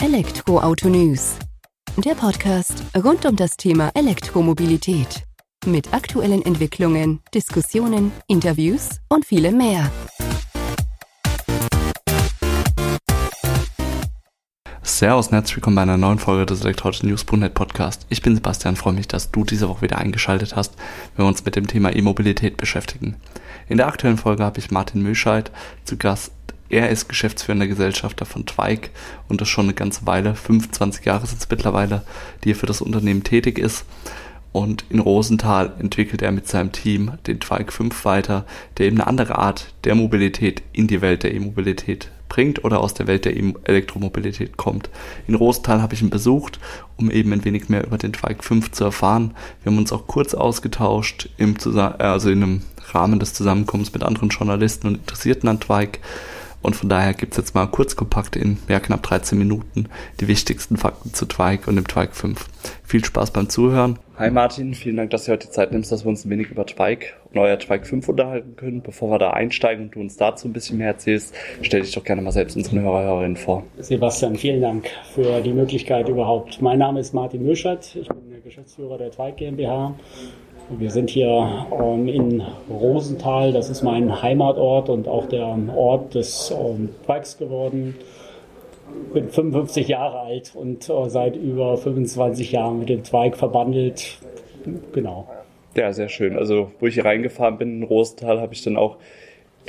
Elektroauto News. Der Podcast rund um das Thema Elektromobilität. Mit aktuellen Entwicklungen, Diskussionen, Interviews und vielem mehr. Servus und herzlich willkommen bei einer neuen Folge des Elektroauto News.net Podcast. Ich bin Sebastian, freue mich, dass du diese Woche wieder eingeschaltet hast, wenn wir uns mit dem Thema E-Mobilität beschäftigen. In der aktuellen Folge habe ich Martin Mühlscheid zu Gast. Er ist geschäftsführender Gesellschafter von Twike und das schon eine ganze Weile, 25 Jahre sind es mittlerweile, die er für das Unternehmen tätig ist. Und in Rosenthal entwickelt er mit seinem Team den Twike 5 weiter, der eben eine andere Art der Mobilität in die Welt der E-Mobilität bringt oder aus der Welt der e Elektromobilität kommt. In Rosenthal habe ich ihn besucht, um eben ein wenig mehr über den Twike 5 zu erfahren. Wir haben uns auch kurz ausgetauscht, im also in einem Rahmen des Zusammenkommens mit anderen Journalisten und Interessierten an Twike. Und von daher gibt es jetzt mal kurz kompakt in ja, knapp 13 Minuten die wichtigsten Fakten zu Twike und dem Twike 5. Viel Spaß beim Zuhören. Hi Martin, vielen Dank, dass du heute die Zeit nimmst, dass wir uns ein wenig über Twike und euer Twike 5 unterhalten können. Bevor wir da einsteigen und du uns dazu ein bisschen mehr erzählst, stell dich doch gerne mal selbst unseren Hörer, Hörerinnen vor. Sebastian, vielen Dank für die Möglichkeit überhaupt. Mein Name ist Martin Müschert, ich bin der Geschäftsführer der Twike GmbH wir sind hier ähm, in Rosenthal, das ist mein Heimatort und auch der Ort des ähm, Bikes geworden. Bin 55 Jahre alt und äh, seit über 25 Jahren mit dem Zweig verbandelt. Genau. Ja, sehr schön. Also, wo ich hier reingefahren bin in Rosenthal, habe ich dann auch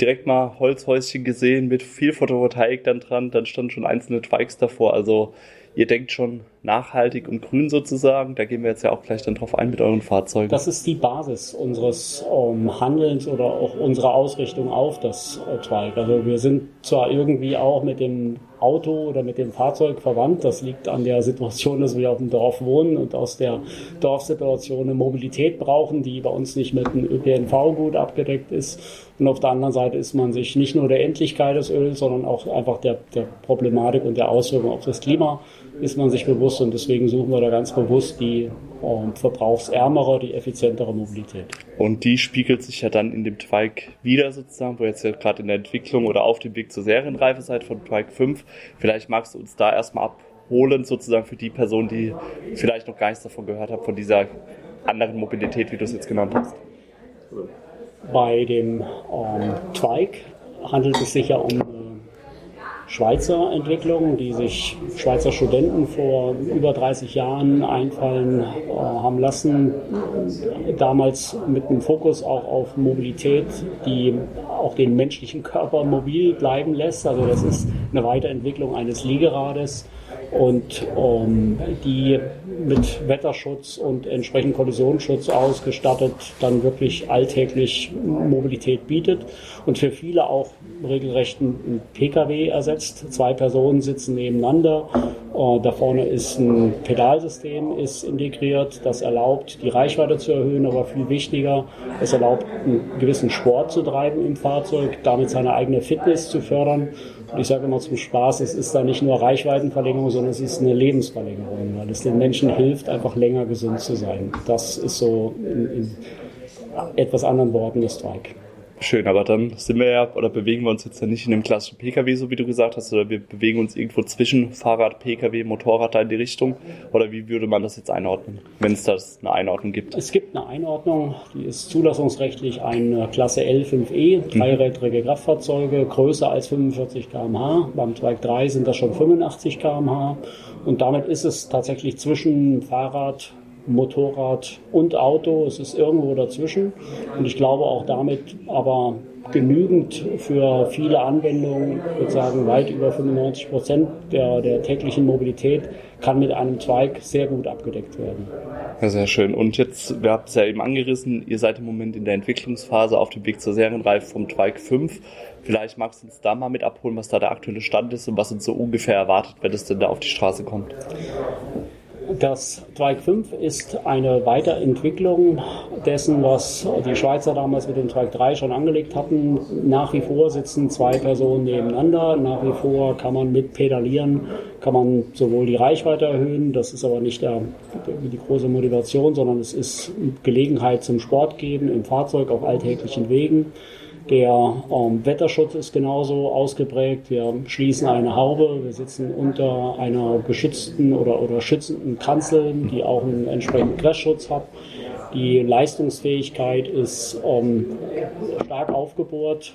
direkt mal Holzhäuschen gesehen mit viel Photovoltaik dann dran. Dann standen schon einzelne Twikes davor. Also, ihr denkt schon nachhaltig und grün sozusagen. Da gehen wir jetzt ja auch gleich dann drauf ein mit euren Fahrzeugen. Das ist die Basis unseres ähm, Handelns oder auch unserer Ausrichtung auf das äh, Twike. Also wir sind zwar irgendwie auch mit dem Auto oder mit dem Fahrzeug verwandt. Das liegt an der Situation, dass wir auf dem Dorf wohnen und aus der Dorfsituation eine Mobilität brauchen, die bei uns nicht mit dem ÖPNV gut abgedeckt ist. Und auf der anderen Seite ist man sich nicht nur der Endlichkeit des Öls, sondern auch einfach der, der Problematik und der Auswirkungen auf das Klima ist man sich bewusst und deswegen suchen wir da ganz bewusst die ähm, verbrauchsärmere, die effizientere Mobilität. Und die spiegelt sich ja dann in dem Twike wieder sozusagen, wo jetzt ja gerade in der Entwicklung oder auf dem Weg zur Serienreife seid von Twike 5. Vielleicht magst du uns da erstmal abholen sozusagen für die Person, die vielleicht noch gar nichts davon gehört hat, von dieser anderen Mobilität, wie du es jetzt genannt hast. Bei dem ähm, Twike handelt es sich ja um Schweizer Entwicklung, die sich Schweizer Studenten vor über 30 Jahren einfallen äh, haben lassen. Damals mit einem Fokus auch auf Mobilität, die auch den menschlichen Körper mobil bleiben lässt. Also das ist eine Weiterentwicklung eines Liegerades und ähm, die mit Wetterschutz und entsprechend Kollisionsschutz ausgestattet dann wirklich alltäglich Mobilität bietet und für viele auch regelrecht ein Pkw ersetzt. Zwei Personen sitzen nebeneinander. Äh, da vorne ist ein Pedalsystem ist integriert, das erlaubt, die Reichweite zu erhöhen, aber viel wichtiger, es erlaubt, einen gewissen Sport zu treiben im Fahrzeug, damit seine eigene Fitness zu fördern ich sage immer zum Spaß, es ist da nicht nur Reichweitenverlängerung, sondern es ist eine Lebensverlängerung, weil es den Menschen hilft, einfach länger gesund zu sein. Das ist so in, in etwas anderen Worten das Strike. Schön, aber dann sind wir ja oder bewegen wir uns jetzt ja nicht in einem klassischen Pkw, so wie du gesagt hast, oder wir bewegen uns irgendwo zwischen Fahrrad, Pkw, Motorrad da in die Richtung. Oder wie würde man das jetzt einordnen, wenn es da eine Einordnung gibt? Es gibt eine Einordnung, die ist zulassungsrechtlich eine Klasse L5E, dreirädrige Kraftfahrzeuge, größer als 45 km/h. Beim Zweig 3 sind das schon 85 km/h. Und damit ist es tatsächlich zwischen Fahrrad, Motorrad und Auto. Es ist irgendwo dazwischen. Und ich glaube auch damit aber genügend für viele Anwendungen, ich würde sagen weit über 95 Prozent der, der täglichen Mobilität kann mit einem Zweig sehr gut abgedeckt werden. Ja, sehr schön. Und jetzt, wir haben es ja eben angerissen, ihr seid im Moment in der Entwicklungsphase auf dem Weg zur Serienreife vom Twike 5. Vielleicht magst du uns da mal mit abholen, was da der aktuelle Stand ist und was uns so ungefähr erwartet, wenn es denn da auf die Straße kommt. Das Twike 5 ist eine Weiterentwicklung dessen, was die Schweizer damals mit dem Twike 3 schon angelegt hatten. Nach wie vor sitzen zwei Personen nebeneinander. Nach wie vor kann man mit Pedalieren, kann man sowohl die Reichweite erhöhen, das ist aber nicht der, die große Motivation, sondern es ist Gelegenheit zum Sport geben im Fahrzeug auf alltäglichen Wegen. Der ähm, Wetterschutz ist genauso ausgeprägt. Wir schließen eine Haube, wir sitzen unter einer geschützten oder, oder schützenden Kanzel, die auch einen entsprechenden Crashschutz hat. Die Leistungsfähigkeit ist ähm, stark aufgebohrt.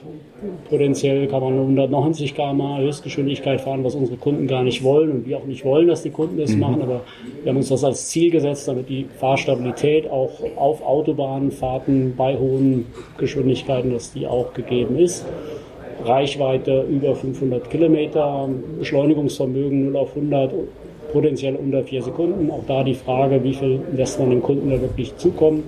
Potenziell kann man 190 km Höchstgeschwindigkeit fahren, was unsere Kunden gar nicht wollen und wir auch nicht wollen, dass die Kunden das mhm. machen. Aber wir haben uns das als Ziel gesetzt, damit die Fahrstabilität auch auf Autobahnfahrten bei hohen Geschwindigkeiten, dass die auch gegeben ist. Reichweite über 500 Kilometer, Beschleunigungsvermögen 0 auf 100 potenziell unter vier Sekunden. Auch da die Frage, wie viel lässt man dem Kunden da wirklich zukommen.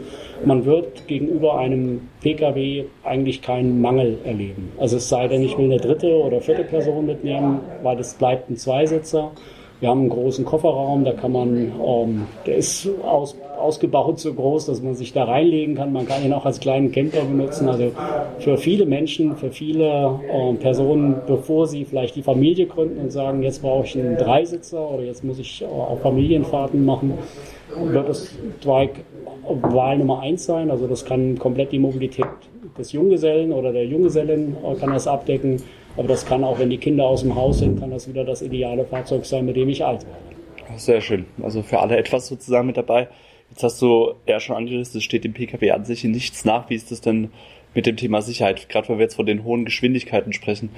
Man wird gegenüber einem Pkw eigentlich keinen Mangel erleben. Also es sei denn, ich will eine dritte oder vierte Person mitnehmen, weil es bleibt ein Zweisitzer. Wir haben einen großen Kofferraum, da kann man, ähm, der ist aus, ausgebaut so groß, dass man sich da reinlegen kann. Man kann ihn auch als kleinen Camper benutzen. Also für viele Menschen, für viele äh, Personen, bevor sie vielleicht die Familie gründen und sagen, jetzt brauche ich einen Dreisitzer oder jetzt muss ich äh, auch Familienfahrten machen, wird das Twike Wahl Nummer eins sein. Also das kann komplett die Mobilität des Junggesellen oder der Junggesellin äh, kann das abdecken. Aber das kann auch, wenn die Kinder aus dem Haus sind, kann das wieder das ideale Fahrzeug sein, mit dem ich alt werde. Sehr schön. Also für alle etwas sozusagen mit dabei. Jetzt hast du ja schon angerissen, es steht dem Pkw an sich nichts nach. Wie ist das denn mit dem Thema Sicherheit? Gerade wenn wir jetzt von den hohen Geschwindigkeiten sprechen.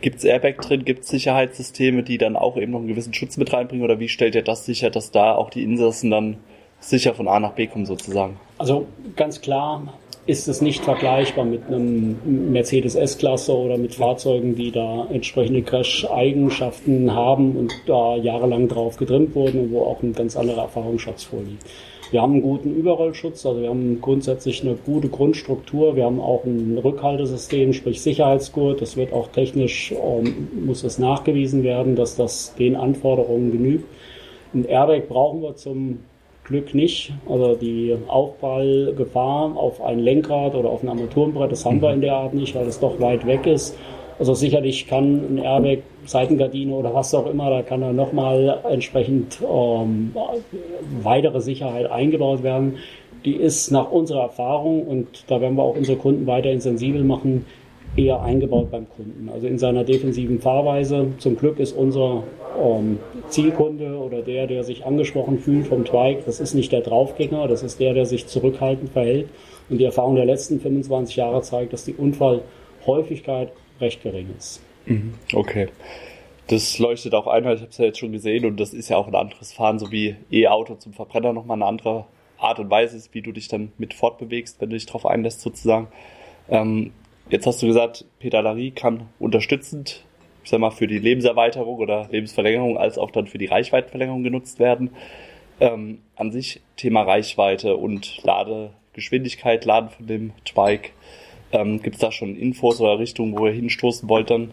Gibt es Airbag drin? Gibt es Sicherheitssysteme, die dann auch eben noch einen gewissen Schutz mit reinbringen? Oder wie stellt ihr das sicher, dass da auch die Insassen dann sicher von A nach B kommen sozusagen? Also ganz klar, ist es nicht vergleichbar mit einem Mercedes S-Klasse oder mit Fahrzeugen, die da entsprechende Crash-Eigenschaften haben und da jahrelang drauf getrimmt wurden und wo auch ein ganz anderer Erfahrungsschatz vorliegt. Wir haben einen guten Überrollschutz, also wir haben grundsätzlich eine gute Grundstruktur. Wir haben auch ein Rückhaltesystem, sprich Sicherheitsgurt. Das wird auch technisch, ähm, muss es nachgewiesen werden, dass das den Anforderungen genügt. Ein Airbag brauchen wir zum Glück nicht. Also die Aufprallgefahr auf ein Lenkrad oder auf ein Armaturenbrett, das haben wir in der Art nicht, weil es doch weit weg ist. Also sicherlich kann ein Airbag, Seitengardine oder was auch immer, da kann da nochmal entsprechend ähm, weitere Sicherheit eingebaut werden. Die ist nach unserer Erfahrung und da werden wir auch unsere Kunden weiterhin sensibel machen, eher eingebaut beim Kunden. Also in seiner defensiven Fahrweise. Zum Glück ist unser ähm, Zielkunde oder der, der sich angesprochen fühlt vom Twike, das ist nicht der Draufgänger, das ist der, der sich zurückhaltend verhält. Und die Erfahrung der letzten 25 Jahre zeigt, dass die Unfallhäufigkeit recht gering ist. Mhm. Okay. Das leuchtet auch ein, weil ich habe es ja jetzt schon gesehen und das ist ja auch ein anderes Fahren, so wie E-Auto zum Verbrenner nochmal eine andere Art und Weise ist, wie du dich dann mit fortbewegst, wenn du dich darauf einlässt sozusagen. Ähm, Jetzt hast du gesagt, Pedalerie kann unterstützend, ich sag mal, für die Lebenserweiterung oder Lebensverlängerung als auch dann für die Reichweitenverlängerung genutzt werden. Ähm, an sich Thema Reichweite und Ladegeschwindigkeit, Laden von dem Twike. Ähm, Gibt es da schon Infos oder Richtungen, wo ihr hinstoßen wollt dann?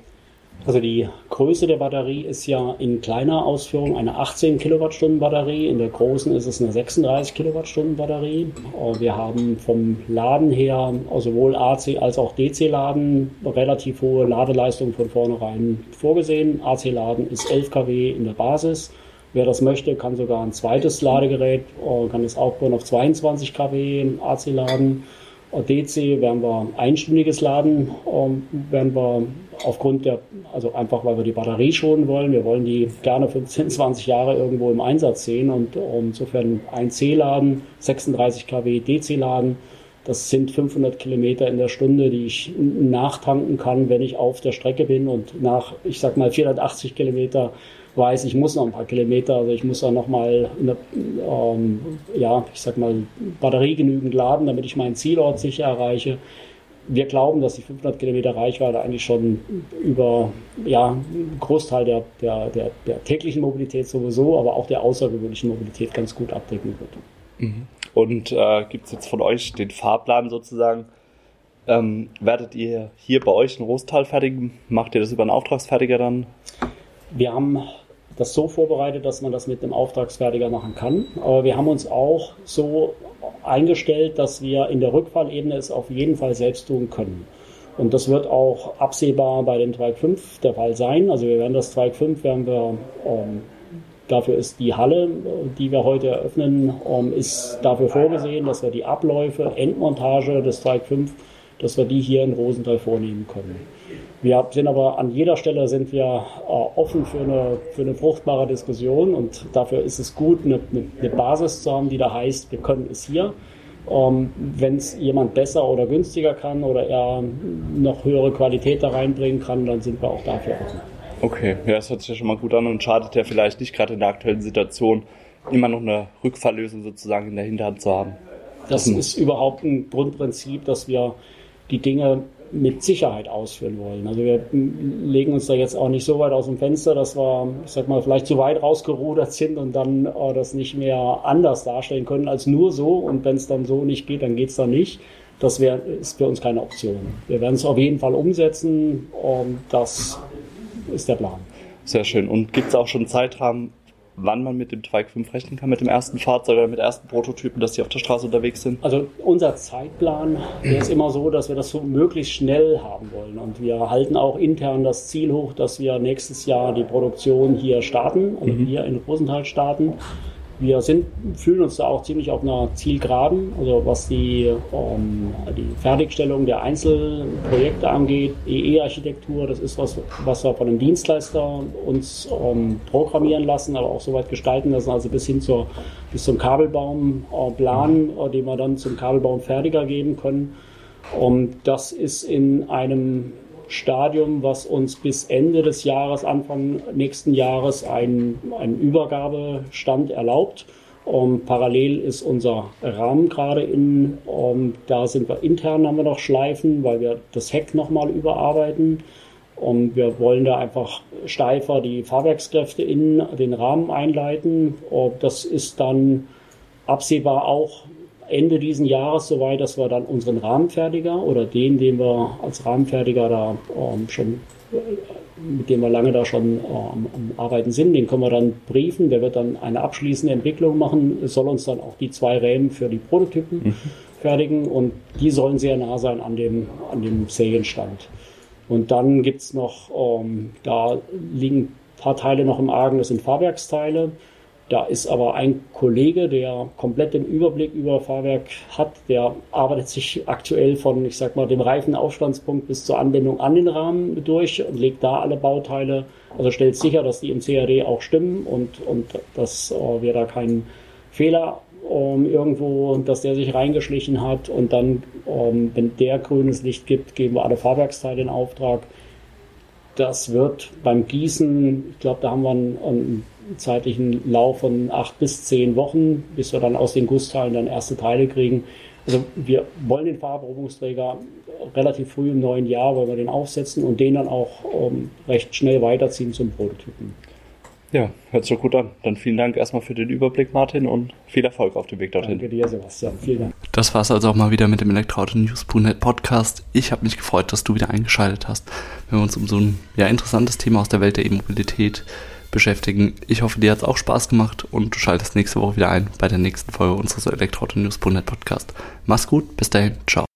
Also die Größe der Batterie ist ja in kleiner Ausführung eine 18 Kilowattstunden Batterie. In der großen ist es eine 36 Kilowattstunden Batterie. Äh, wir haben vom Laden her sowohl AC als auch DC-Laden relativ hohe Ladeleistung von vornherein vorgesehen. AC-Laden ist 11 kW in der Basis. Wer das möchte, kann sogar ein zweites Ladegerät, äh, kann es aufbauen auf 22 kW AC-Laden. DC werden wir einstündiges Laden, ähm, werden wir aufgrund der, also einfach weil wir die Batterie schonen wollen. Wir wollen die gerne 15, 20 Jahre irgendwo im Einsatz sehen und insofern ein C-Laden, 36 kW DC-Laden. Das sind 500 Kilometer in der Stunde, die ich nachtanken kann, wenn ich auf der Strecke bin und nach, ich sag mal, 480 Kilometer weiß, ich muss noch ein paar Kilometer, also ich muss da nochmal, ähm, ja, ich sag mal, Batterie genügend laden, damit ich meinen Zielort sicher erreiche. Wir glauben, dass die 500 Kilometer Reichweite eigentlich schon über ja, einen Großteil der, der, der, der täglichen Mobilität sowieso, aber auch der außergewöhnlichen Mobilität ganz gut abdecken wird. Mhm. Und äh, gibt es jetzt von euch den Fahrplan sozusagen? Ähm, werdet ihr hier bei euch in Rostal fertigen? Macht ihr das über einen Auftragsfertiger dann? Wir haben das so vorbereitet, dass man das mit einem Auftragsfertiger machen kann. Aber wir haben uns auch so eingestellt, dass wir in der Rückfallebene es auf jeden Fall selbst tun können. Und das wird auch absehbar bei dem Twike 5 der Fall sein. Also wir werden das Twike 5 werden wir ähm, Dafür ist die Halle, die wir heute eröffnen, ähm, ist dafür vorgesehen, dass wir die Abläufe, Endmontage des Strike 5 dass wir die hier in Rosenthal vornehmen können. Wir sind aber an jeder Stelle sind wir äh, offen für eine, für eine fruchtbare Diskussion und dafür ist es gut, eine, eine Basis zu haben, die da heißt, wir können es hier. Ähm, Wenn es jemand besser oder günstiger kann oder er noch höhere Qualität da reinbringen kann, dann sind wir auch dafür offen. Okay, ja, das hört sich ja schon mal gut an und schadet ja vielleicht nicht gerade in der aktuellen Situation, immer noch eine Rückfalllösung sozusagen in der Hinterhand zu haben. Das ist überhaupt ein Grundprinzip, dass wir die Dinge mit Sicherheit ausführen wollen. Also wir legen uns da jetzt auch nicht so weit aus dem Fenster, dass wir, ich sag mal, vielleicht zu weit rausgerudert sind und dann äh, das nicht mehr anders darstellen können als nur so. Und wenn es dann so nicht geht, dann geht es dann nicht. Das wär, ist für uns keine Option. Wir werden es auf jeden Fall umsetzen und das ist der Plan. Sehr schön. Und gibt es auch schon Zeitrahmen, wann man mit dem Twike 5 rechnen kann, mit dem ersten Fahrzeug oder mit ersten Prototypen, dass die auf der Straße unterwegs sind? Also unser Zeitplan ist immer so, dass wir das so möglichst schnell haben wollen. Und wir halten auch intern das Ziel hoch, dass wir nächstes Jahr die Produktion hier starten, also mhm. hier in Rosenthal starten. Wir sind, fühlen uns da auch ziemlich auf einer Zielgeraden, also was die, um, ähm, die Fertigstellung der Einzelprojekte angeht, EE-Architektur, das ist was, was wir von einem Dienstleister uns um, ähm, programmieren lassen, aber auch soweit gestalten lassen, also bis hin zur, bis zum Kabelbaumplan, äh, den wir dann zum Kabelbaum fertiger geben können. Und das ist in einem Stadium, was uns bis Ende des Jahres, Anfang nächsten Jahres einen, einen Übergabestand erlaubt. Um, ähm, parallel ist unser Rahmen gerade in, um, ähm, da sind wir intern, haben wir noch Schleifen, weil wir das Heck nochmal überarbeiten. Und wir wollen da einfach steifer die Fahrwerkskräfte in den Rahmen einleiten. Das ist dann absehbar auch Ende diesen Jahres soweit, dass wir dann unseren Rahmenfertiger oder den, den wir als Rahmenfertiger da ähm, schon, äh, mit dem wir lange da schon ähm, am Arbeiten sind, den können wir dann briefen. Der wird dann eine abschließende Entwicklung machen, soll uns dann auch die zwei Rämen für die Prototypen mhm. fertigen und die sollen sehr nah sein an dem, an dem Serienstand. Und dann gibt es noch, ähm, da liegen ein paar Teile noch im Argen, das sind Fahrwerksteile. Da ist aber ein Kollege, der komplett den Überblick über Fahrwerk hat, der arbeitet sich aktuell von, ich sag mal, dem Reifenaufstandspunkt bis zur Anbindung an den Rahmen durch und legt da alle Bauteile, also stellt sicher, dass die im CAD auch stimmen und, und dass äh, wir da keinen Fehler ähm, irgendwo, dass der sich reingeschlichen hat und dann, ähm, wenn der grünes Licht gibt, geben wir alle Fahrwerksteile in Auftrag. Das wird beim Gießen, ich glaube, da haben wir einen, einen zeitlichen Lauf von acht bis zehn Wochen, bis wir dann aus den Gussteilen dann erste Teile kriegen. Also wir wollen den Farbprobungsträger relativ früh im neuen Jahr, wollen wir den aufsetzen und den dann auch ähm, recht schnell weiterziehen zum Prototypen. Ja, hört sich gut an. Dann vielen Dank erstmal für den Überblick, Martin, und viel Erfolg auf dem Weg dorthin. Danke dir, Sebastian. Vielen Dank. Das war es also auch mal wieder mit dem Elektroauto News.net Podcast. Ich habe mich gefreut, dass du wieder eingeschaltet hast, wenn wir uns um so ein ja, interessantes Thema aus der Welt der E-Mobilität beschäftigen. Ich hoffe, dir hat es auch Spaß gemacht und du schaltest nächste Woche wieder ein bei der nächsten Folge unseres Elektroauto News.net Podcast. Mach's gut, bis dahin, ciao.